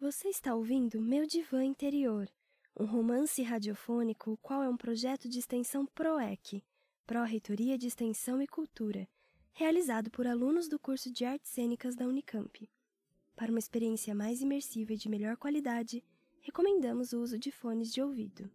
Você está ouvindo Meu Divã Interior, um romance radiofônico, o qual é um projeto de extensão PROEC, Pró-Reitoria de Extensão e Cultura, realizado por alunos do curso de Artes Cênicas da Unicamp. Para uma experiência mais imersiva e de melhor qualidade, recomendamos o uso de fones de ouvido.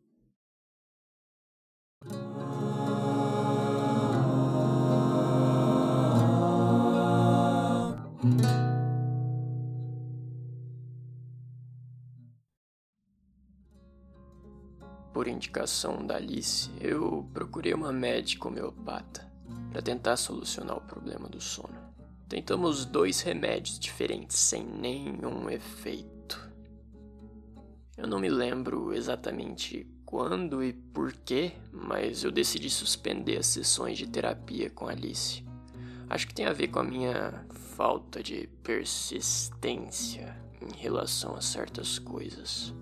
Por indicação da Alice, eu procurei uma médica homeopata para tentar solucionar o problema do sono. Tentamos dois remédios diferentes sem nenhum efeito. Eu não me lembro exatamente quando e por quê, mas eu decidi suspender as sessões de terapia com Alice. Acho que tem a ver com a minha falta de persistência em relação a certas coisas.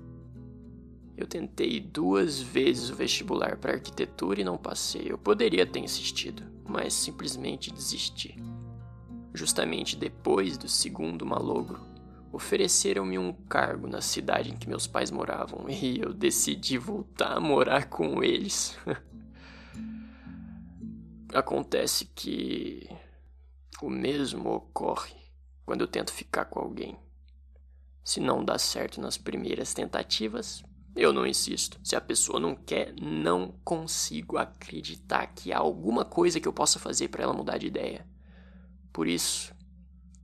Eu tentei duas vezes o vestibular para arquitetura e não passei. Eu poderia ter insistido, mas simplesmente desisti. Justamente depois do segundo malogro, ofereceram-me um cargo na cidade em que meus pais moravam e eu decidi voltar a morar com eles. Acontece que o mesmo ocorre quando eu tento ficar com alguém. Se não dá certo nas primeiras tentativas, eu não insisto. Se a pessoa não quer, não consigo acreditar que há alguma coisa que eu possa fazer para ela mudar de ideia. Por isso,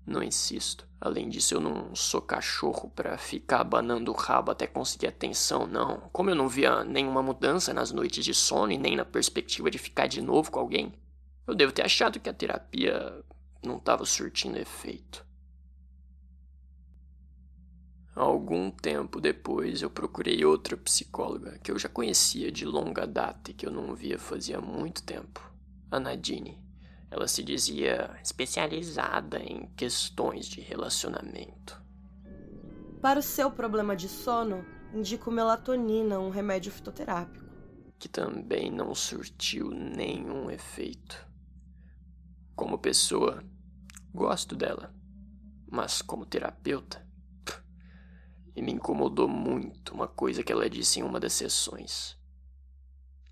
não insisto. Além disso, eu não sou cachorro para ficar abanando o rabo até conseguir atenção, não. Como eu não via nenhuma mudança nas noites de sono e nem na perspectiva de ficar de novo com alguém, eu devo ter achado que a terapia não estava surtindo efeito. Algum tempo depois, eu procurei outra psicóloga que eu já conhecia de longa data e que eu não via fazia muito tempo, a Nadine. Ela se dizia especializada em questões de relacionamento. Para o seu problema de sono, indico melatonina, um remédio fitoterápico. Que também não surtiu nenhum efeito. Como pessoa, gosto dela, mas como terapeuta, e me incomodou muito uma coisa que ela disse em uma das sessões.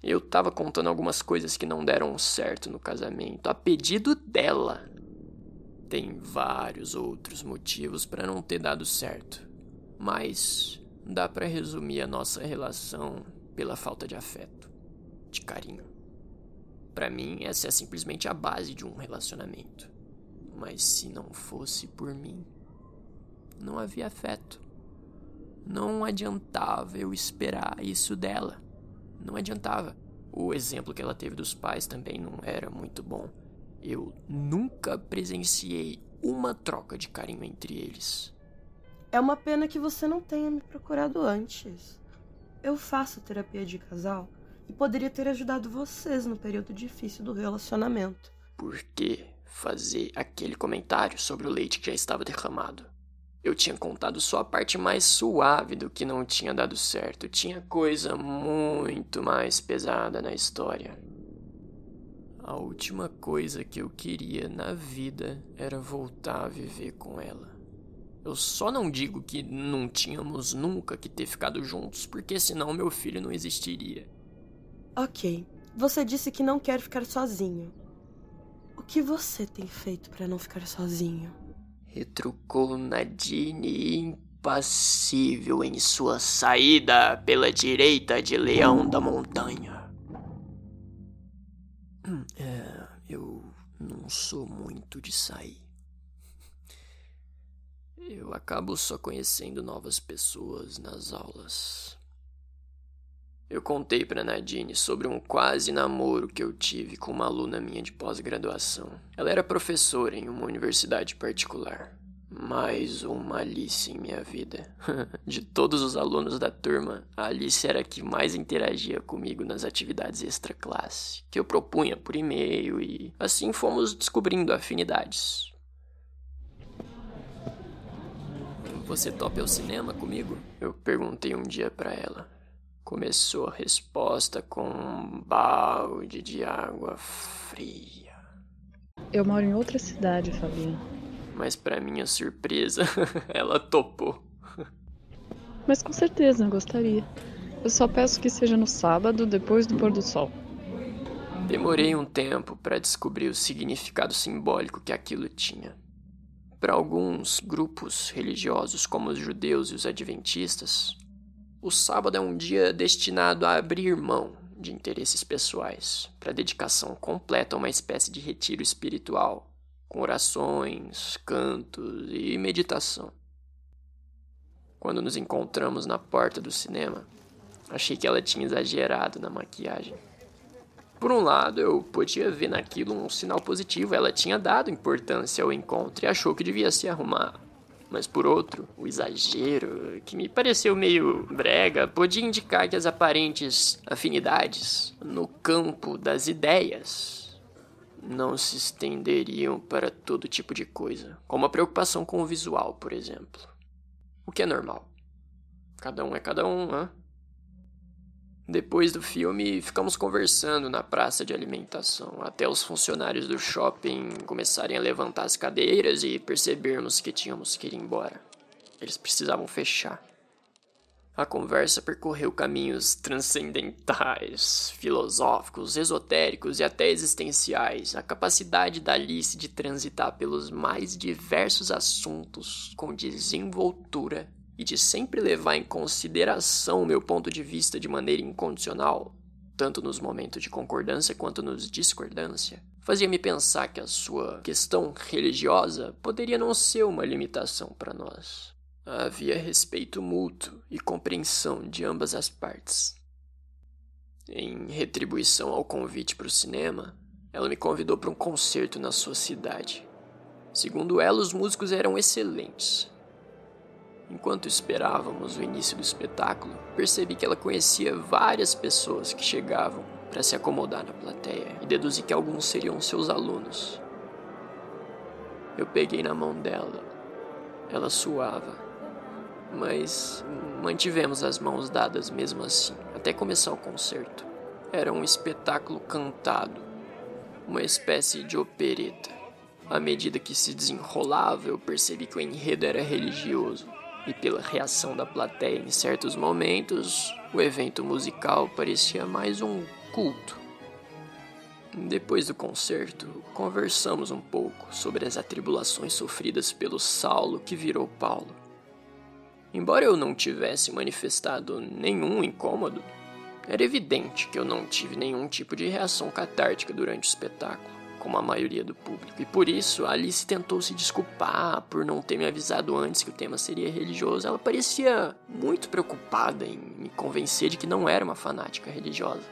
Eu tava contando algumas coisas que não deram certo no casamento, a pedido dela. Tem vários outros motivos para não ter dado certo, mas dá para resumir a nossa relação pela falta de afeto, de carinho. Para mim, essa é simplesmente a base de um relacionamento. Mas se não fosse por mim, não havia afeto. Não adiantava eu esperar isso dela. Não adiantava. O exemplo que ela teve dos pais também não era muito bom. Eu nunca presenciei uma troca de carinho entre eles. É uma pena que você não tenha me procurado antes. Eu faço terapia de casal e poderia ter ajudado vocês no período difícil do relacionamento. Por que fazer aquele comentário sobre o leite que já estava derramado? Eu tinha contado só a parte mais suave do que não tinha dado certo. Tinha coisa muito mais pesada na história. A última coisa que eu queria na vida era voltar a viver com ela. Eu só não digo que não tínhamos nunca que ter ficado juntos, porque senão meu filho não existiria. Ok, você disse que não quer ficar sozinho. O que você tem feito para não ficar sozinho? Retrucou Nadine impassível em sua saída pela direita de Leão da Montanha. Hum, é, eu não sou muito de sair. Eu acabo só conhecendo novas pessoas nas aulas. Eu contei para Nadine sobre um quase namoro que eu tive com uma aluna minha de pós-graduação. Ela era professora em uma universidade particular. Mais uma Alice em minha vida. De todos os alunos da turma, a Alice era a que mais interagia comigo nas atividades extra-classe, que eu propunha por e-mail e assim fomos descobrindo afinidades. Você topa o cinema comigo? Eu perguntei um dia para ela. Começou a resposta com um balde de água fria. Eu moro em outra cidade, Fabiano. Mas para minha surpresa, ela topou. Mas com certeza gostaria. Eu só peço que seja no sábado, depois do pôr do sol. Demorei um tempo para descobrir o significado simbólico que aquilo tinha. Para alguns grupos religiosos, como os judeus e os adventistas, o sábado é um dia destinado a abrir mão de interesses pessoais para dedicação completa a uma espécie de retiro espiritual, com orações, cantos e meditação. Quando nos encontramos na porta do cinema, achei que ela tinha exagerado na maquiagem. Por um lado, eu podia ver naquilo um sinal positivo, ela tinha dado importância ao encontro e achou que devia se arrumar. Mas por outro, o exagero, que me pareceu meio brega, podia indicar que as aparentes afinidades no campo das ideias não se estenderiam para todo tipo de coisa, como a preocupação com o visual, por exemplo. O que é normal. Cada um é cada um, né? Depois do filme, ficamos conversando na praça de alimentação, até os funcionários do shopping começarem a levantar as cadeiras e percebermos que tínhamos que ir embora. Eles precisavam fechar. A conversa percorreu caminhos transcendentais, filosóficos, esotéricos e até existenciais. A capacidade da Alice de transitar pelos mais diversos assuntos com desenvoltura e de sempre levar em consideração o meu ponto de vista de maneira incondicional, tanto nos momentos de concordância quanto nos discordância, fazia-me pensar que a sua questão religiosa poderia não ser uma limitação para nós. Havia respeito mútuo e compreensão de ambas as partes. Em retribuição ao convite para o cinema, ela me convidou para um concerto na sua cidade. Segundo ela, os músicos eram excelentes, Enquanto esperávamos o início do espetáculo, percebi que ela conhecia várias pessoas que chegavam para se acomodar na plateia e deduzi que alguns seriam seus alunos. Eu peguei na mão dela. Ela suava, mas mantivemos as mãos dadas mesmo assim, até começar o concerto. Era um espetáculo cantado, uma espécie de opereta. À medida que se desenrolava, eu percebi que o enredo era religioso e pela reação da plateia em certos momentos, o evento musical parecia mais um culto. Depois do concerto, conversamos um pouco sobre as atribulações sofridas pelo Saulo que virou Paulo. Embora eu não tivesse manifestado nenhum incômodo, era evidente que eu não tive nenhum tipo de reação catártica durante o espetáculo como a maioria do público. E por isso Alice tentou se desculpar por não ter me avisado antes que o tema seria religioso. Ela parecia muito preocupada em me convencer de que não era uma fanática religiosa.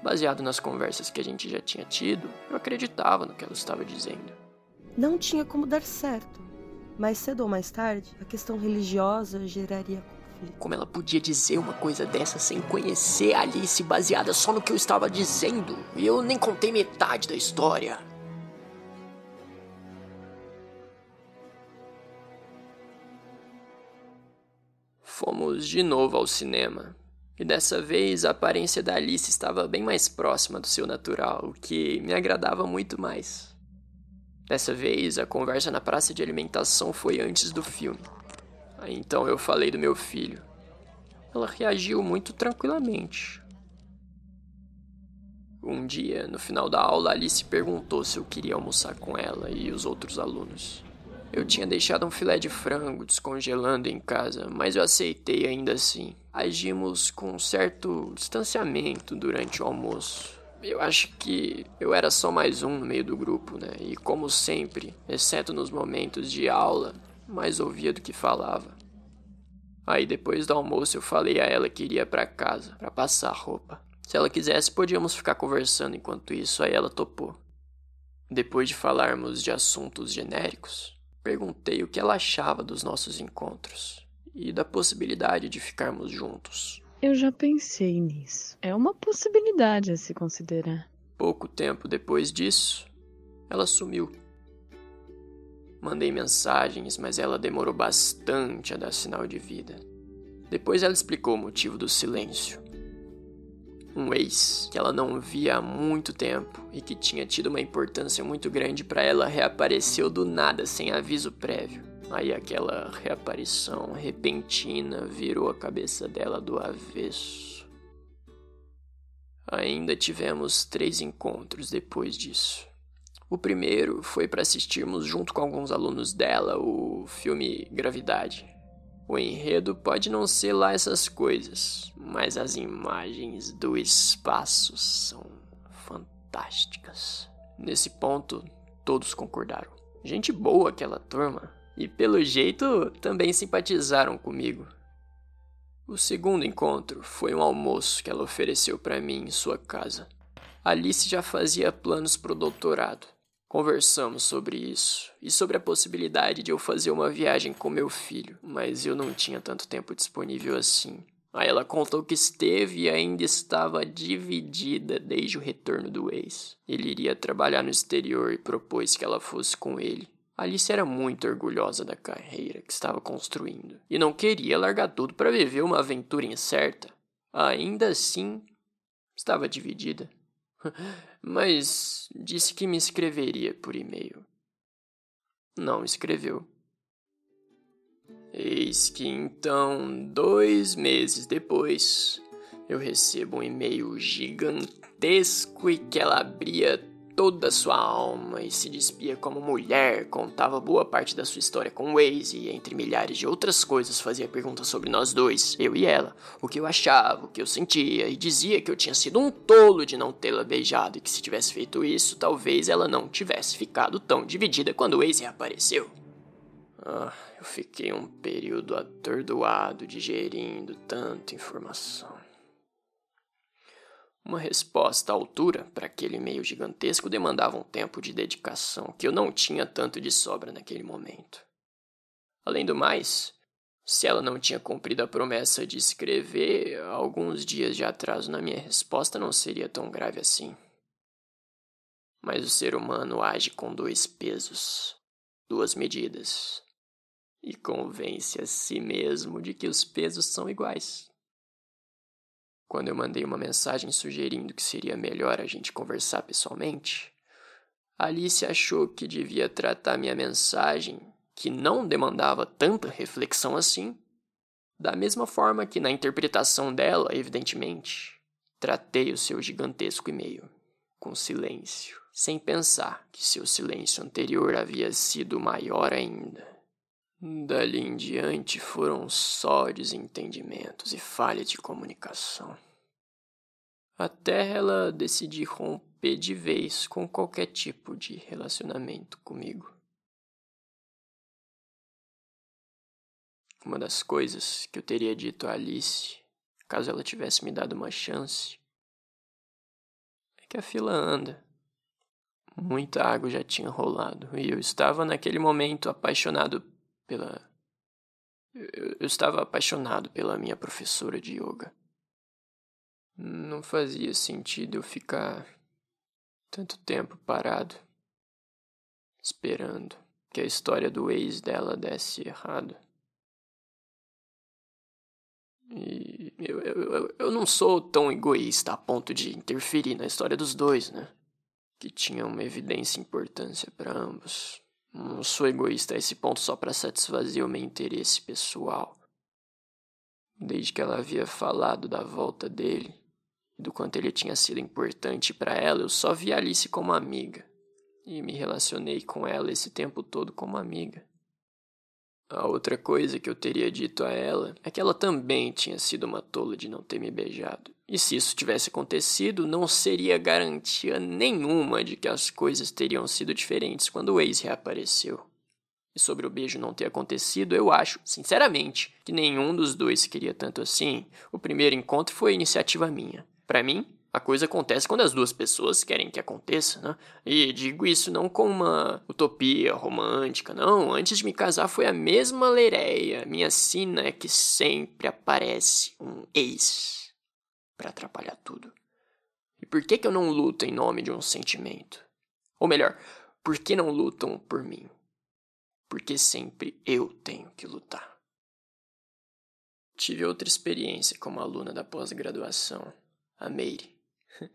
Baseado nas conversas que a gente já tinha tido, eu acreditava no que ela estava dizendo. Não tinha como dar certo. Mais cedo ou mais tarde, a questão religiosa geraria conflito. Como ela podia dizer uma coisa dessa sem conhecer Alice baseada só no que eu estava dizendo? E eu nem contei metade da história. Fomos de novo ao cinema. E dessa vez a aparência da Alice estava bem mais próxima do seu natural, o que me agradava muito mais. Dessa vez, a conversa na praça de alimentação foi antes do filme. Aí então eu falei do meu filho. Ela reagiu muito tranquilamente. Um dia, no final da aula, Alice perguntou se eu queria almoçar com ela e os outros alunos. Eu tinha deixado um filé de frango descongelando em casa, mas eu aceitei ainda assim. Agimos com um certo distanciamento durante o almoço. Eu acho que eu era só mais um no meio do grupo, né? E como sempre, exceto nos momentos de aula, mais ouvia do que falava. Aí depois do almoço eu falei a ela que iria para casa para passar roupa. Se ela quisesse, podíamos ficar conversando enquanto isso, aí ela topou. Depois de falarmos de assuntos genéricos, perguntei o que ela achava dos nossos encontros e da possibilidade de ficarmos juntos. Eu já pensei nisso. É uma possibilidade a se considerar. Pouco tempo depois disso, ela sumiu. Mandei mensagens, mas ela demorou bastante a dar sinal de vida. Depois ela explicou o motivo do silêncio. Um ex que ela não via há muito tempo e que tinha tido uma importância muito grande para ela reapareceu do nada sem aviso prévio. Aí aquela reaparição repentina virou a cabeça dela do avesso. Ainda tivemos três encontros depois disso. O primeiro foi para assistirmos junto com alguns alunos dela o filme Gravidade. O enredo pode não ser lá essas coisas, mas as imagens do espaço são fantásticas. Nesse ponto, todos concordaram. Gente boa aquela turma, e pelo jeito também simpatizaram comigo. O segundo encontro foi um almoço que ela ofereceu para mim em sua casa. Alice já fazia planos para o doutorado. Conversamos sobre isso e sobre a possibilidade de eu fazer uma viagem com meu filho, mas eu não tinha tanto tempo disponível assim. Aí ela contou que esteve e ainda estava dividida desde o retorno do ex. Ele iria trabalhar no exterior e propôs que ela fosse com ele. Alice era muito orgulhosa da carreira que estava construindo e não queria largar tudo para viver uma aventura incerta. Ainda assim, estava dividida. Mas disse que me escreveria por e-mail. Não escreveu. Eis que então, dois meses depois, eu recebo um e-mail gigantesco e que ela abria toda a sua alma e se despia como mulher, contava boa parte da sua história com Waze e, entre milhares de outras coisas, fazia perguntas sobre nós dois, eu e ela, o que eu achava, o que eu sentia, e dizia que eu tinha sido um tolo de não tê-la beijado e que se tivesse feito isso, talvez ela não tivesse ficado tão dividida quando Waze reapareceu. Ah, eu fiquei um período atordoado digerindo tanta informação. Uma resposta à altura para aquele e-mail gigantesco demandava um tempo de dedicação que eu não tinha tanto de sobra naquele momento. Além do mais, se ela não tinha cumprido a promessa de escrever, alguns dias de atraso na minha resposta não seria tão grave assim. Mas o ser humano age com dois pesos, duas medidas, e convence a si mesmo de que os pesos são iguais. Quando eu mandei uma mensagem sugerindo que seria melhor a gente conversar pessoalmente, Alice achou que devia tratar minha mensagem, que não demandava tanta reflexão assim, da mesma forma que na interpretação dela, evidentemente, tratei o seu gigantesco e-mail, com silêncio, sem pensar que seu silêncio anterior havia sido maior ainda. Dali em diante foram só desentendimentos e falha de comunicação. Até ela decidir romper de vez com qualquer tipo de relacionamento comigo. Uma das coisas que eu teria dito a Alice, caso ela tivesse me dado uma chance, é que a fila anda. Muita água já tinha rolado e eu estava naquele momento apaixonado pela. Eu, eu estava apaixonado pela minha professora de yoga. Não fazia sentido eu ficar tanto tempo parado, esperando que a história do ex dela desse errado. E eu, eu, eu não sou tão egoísta a ponto de interferir na história dos dois, né? Que tinha uma evidência importância para ambos. Não sou egoísta a esse ponto só para satisfazer o meu interesse pessoal. Desde que ela havia falado da volta dele e do quanto ele tinha sido importante para ela, eu só vi Alice como amiga e me relacionei com ela esse tempo todo como amiga. A outra coisa que eu teria dito a ela é que ela também tinha sido uma tola de não ter me beijado. E se isso tivesse acontecido, não seria garantia nenhuma de que as coisas teriam sido diferentes quando o ex reapareceu. E sobre o beijo não ter acontecido, eu acho, sinceramente, que nenhum dos dois queria tanto assim. O primeiro encontro foi iniciativa minha. Para mim, a coisa acontece quando as duas pessoas querem que aconteça, né? E digo isso não como uma utopia romântica, não. Antes de me casar foi a mesma lereia. Minha sina é que sempre aparece um ex para atrapalhar tudo. E por que que eu não luto em nome de um sentimento? Ou melhor, por que não lutam por mim? Porque sempre eu tenho que lutar. Tive outra experiência como aluna da pós-graduação, a Meire.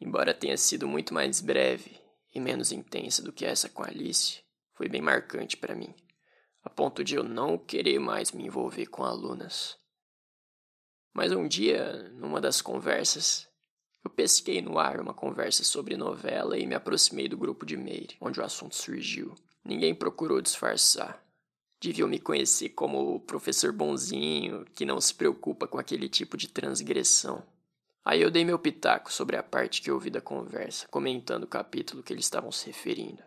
Embora tenha sido muito mais breve e menos intensa do que essa com Alice, foi bem marcante para mim. a ponto de eu não querer mais me envolver com alunas. Mas um dia, numa das conversas, eu pesquei no ar uma conversa sobre novela e me aproximei do grupo de Meire, onde o assunto surgiu. Ninguém procurou disfarçar. Deviam me conhecer como o professor bonzinho, que não se preocupa com aquele tipo de transgressão. Aí eu dei meu pitaco sobre a parte que eu ouvi da conversa, comentando o capítulo que eles estavam se referindo.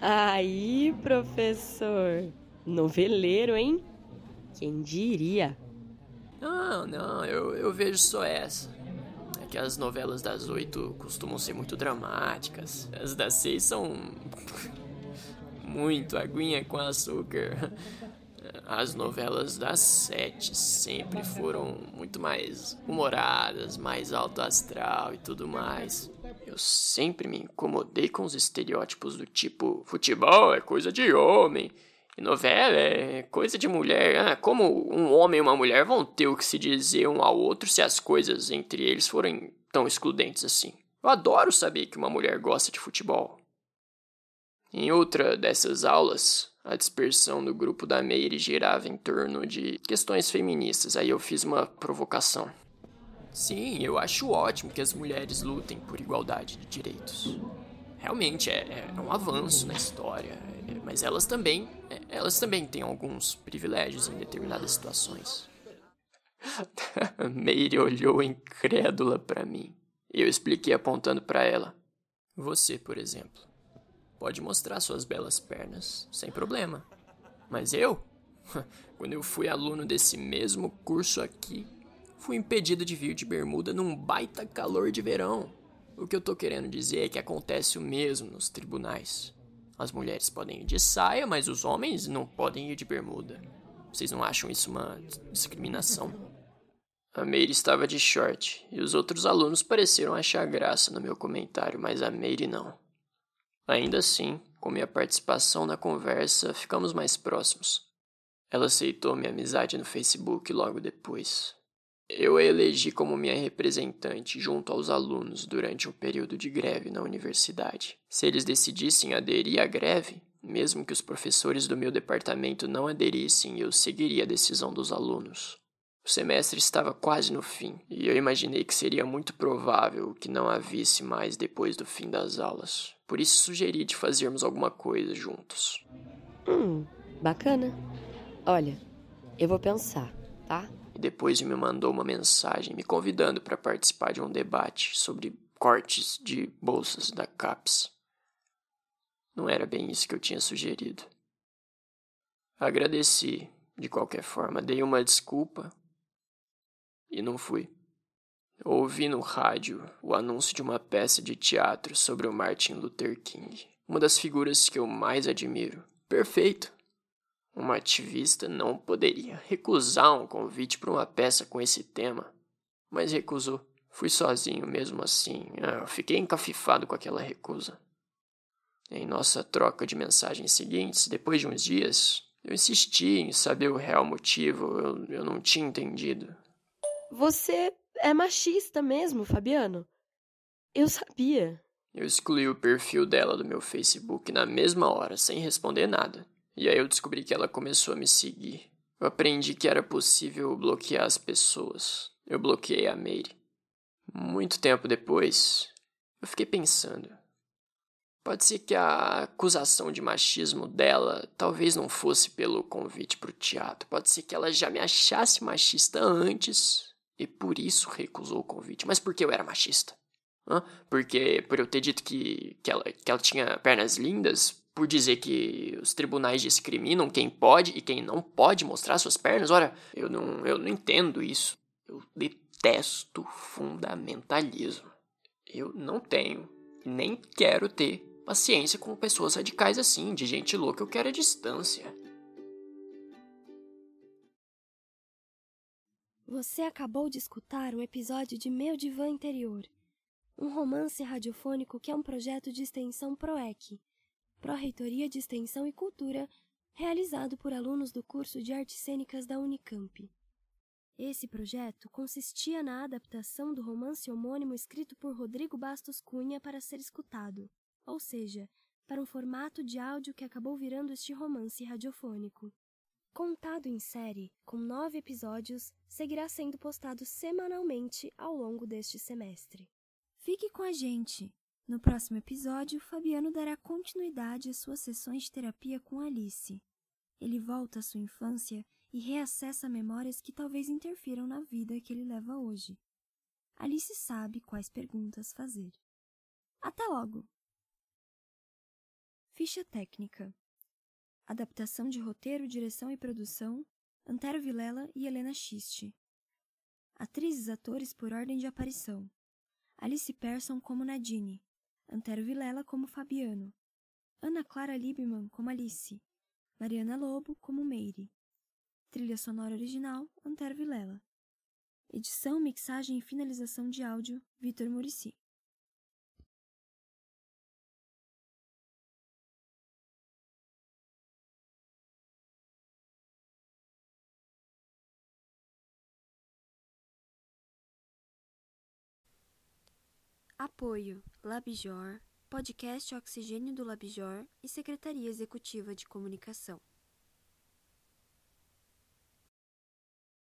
Aí, professor. Noveleiro, hein? Quem diria? Não, não, eu, eu vejo só essa. É que as novelas das oito costumam ser muito dramáticas. As das seis são. muito aguinha com açúcar. As novelas das sete sempre foram muito mais humoradas, mais alto astral e tudo mais. Eu sempre me incomodei com os estereótipos do tipo: futebol é coisa de homem, novela é coisa de mulher. Ah, como um homem e uma mulher vão ter o que se dizer um ao outro se as coisas entre eles forem tão excludentes assim? Eu adoro saber que uma mulher gosta de futebol. Em outra dessas aulas, a dispersão do grupo da Meire girava em torno de questões feministas. Aí eu fiz uma provocação. Sim, eu acho ótimo que as mulheres lutem por igualdade de direitos. Realmente é, é um avanço na história, é, mas elas também, é, elas também têm alguns privilégios em determinadas situações. Meire olhou incrédula para mim. Eu expliquei apontando para ela. Você, por exemplo, pode mostrar suas belas pernas, sem problema. Mas eu, quando eu fui aluno desse mesmo curso aqui, fui impedido de vir de bermuda num baita calor de verão. O que eu tô querendo dizer é que acontece o mesmo nos tribunais. As mulheres podem ir de saia, mas os homens não podem ir de bermuda. Vocês não acham isso uma discriminação? A Meire estava de short e os outros alunos pareceram achar graça no meu comentário, mas a Meire não. Ainda assim, com minha participação na conversa, ficamos mais próximos. Ela aceitou minha amizade no Facebook logo depois. Eu a elegi como minha representante junto aos alunos durante um período de greve na universidade. Se eles decidissem aderir à greve, mesmo que os professores do meu departamento não aderissem, eu seguiria a decisão dos alunos. O semestre estava quase no fim, e eu imaginei que seria muito provável que não a visse mais depois do fim das aulas. Por isso sugeri de fazermos alguma coisa juntos. Hum, bacana. Olha, eu vou pensar, tá? E depois me mandou uma mensagem me convidando para participar de um debate sobre cortes de bolsas da CAPES. Não era bem isso que eu tinha sugerido. Agradeci, de qualquer forma, dei uma desculpa e não fui. Ouvi no rádio o anúncio de uma peça de teatro sobre o Martin Luther King, uma das figuras que eu mais admiro. Perfeito! Uma ativista não poderia recusar um convite para uma peça com esse tema, mas recusou. Fui sozinho mesmo assim. Ah, fiquei encafifado com aquela recusa. Em nossa troca de mensagens seguintes, depois de uns dias, eu insisti em saber o real motivo. Eu, eu não tinha entendido. Você é machista mesmo, Fabiano? Eu sabia. Eu excluí o perfil dela do meu Facebook na mesma hora, sem responder nada. E aí eu descobri que ela começou a me seguir. Eu aprendi que era possível bloquear as pessoas. Eu bloqueei a Mary. Muito tempo depois, eu fiquei pensando. Pode ser que a acusação de machismo dela talvez não fosse pelo convite para o teatro. Pode ser que ela já me achasse machista antes e por isso recusou o convite. Mas por que eu era machista? Hã? Porque por eu ter dito que, que, ela, que ela tinha pernas lindas, por dizer que os tribunais discriminam quem pode e quem não pode mostrar suas pernas. Ora, eu não, eu não entendo isso. Eu detesto fundamentalismo. Eu não tenho, nem quero ter paciência com pessoas radicais assim, de gente louca eu quero a distância. Você acabou de escutar um episódio de Meu Divã Interior, um romance radiofônico que é um projeto de extensão PROEC Pró-Reitoria de Extensão e Cultura, realizado por alunos do curso de Artes Cênicas da Unicamp. Esse projeto consistia na adaptação do romance homônimo escrito por Rodrigo Bastos Cunha para ser escutado, ou seja, para um formato de áudio que acabou virando este romance radiofônico. Contado em série, com nove episódios, seguirá sendo postado semanalmente ao longo deste semestre. Fique com a gente! No próximo episódio, Fabiano dará continuidade às suas sessões de terapia com Alice. Ele volta à sua infância e reacessa memórias que talvez interfiram na vida que ele leva hoje. Alice sabe quais perguntas fazer. Até logo! Ficha técnica: Adaptação de roteiro, direção e produção: Antero Vilela e Helena Schiste. Atrizes atores por ordem de aparição: Alice Persson como Nadine, Antero Vilela como Fabiano, Ana Clara Liebman como Alice, Mariana Lobo como Meire. Trilha sonora original, Antero Vilela. Edição, mixagem e finalização de áudio, Vitor Murici. Apoio Labjor, Podcast Oxigênio do Labjor e Secretaria Executiva de Comunicação.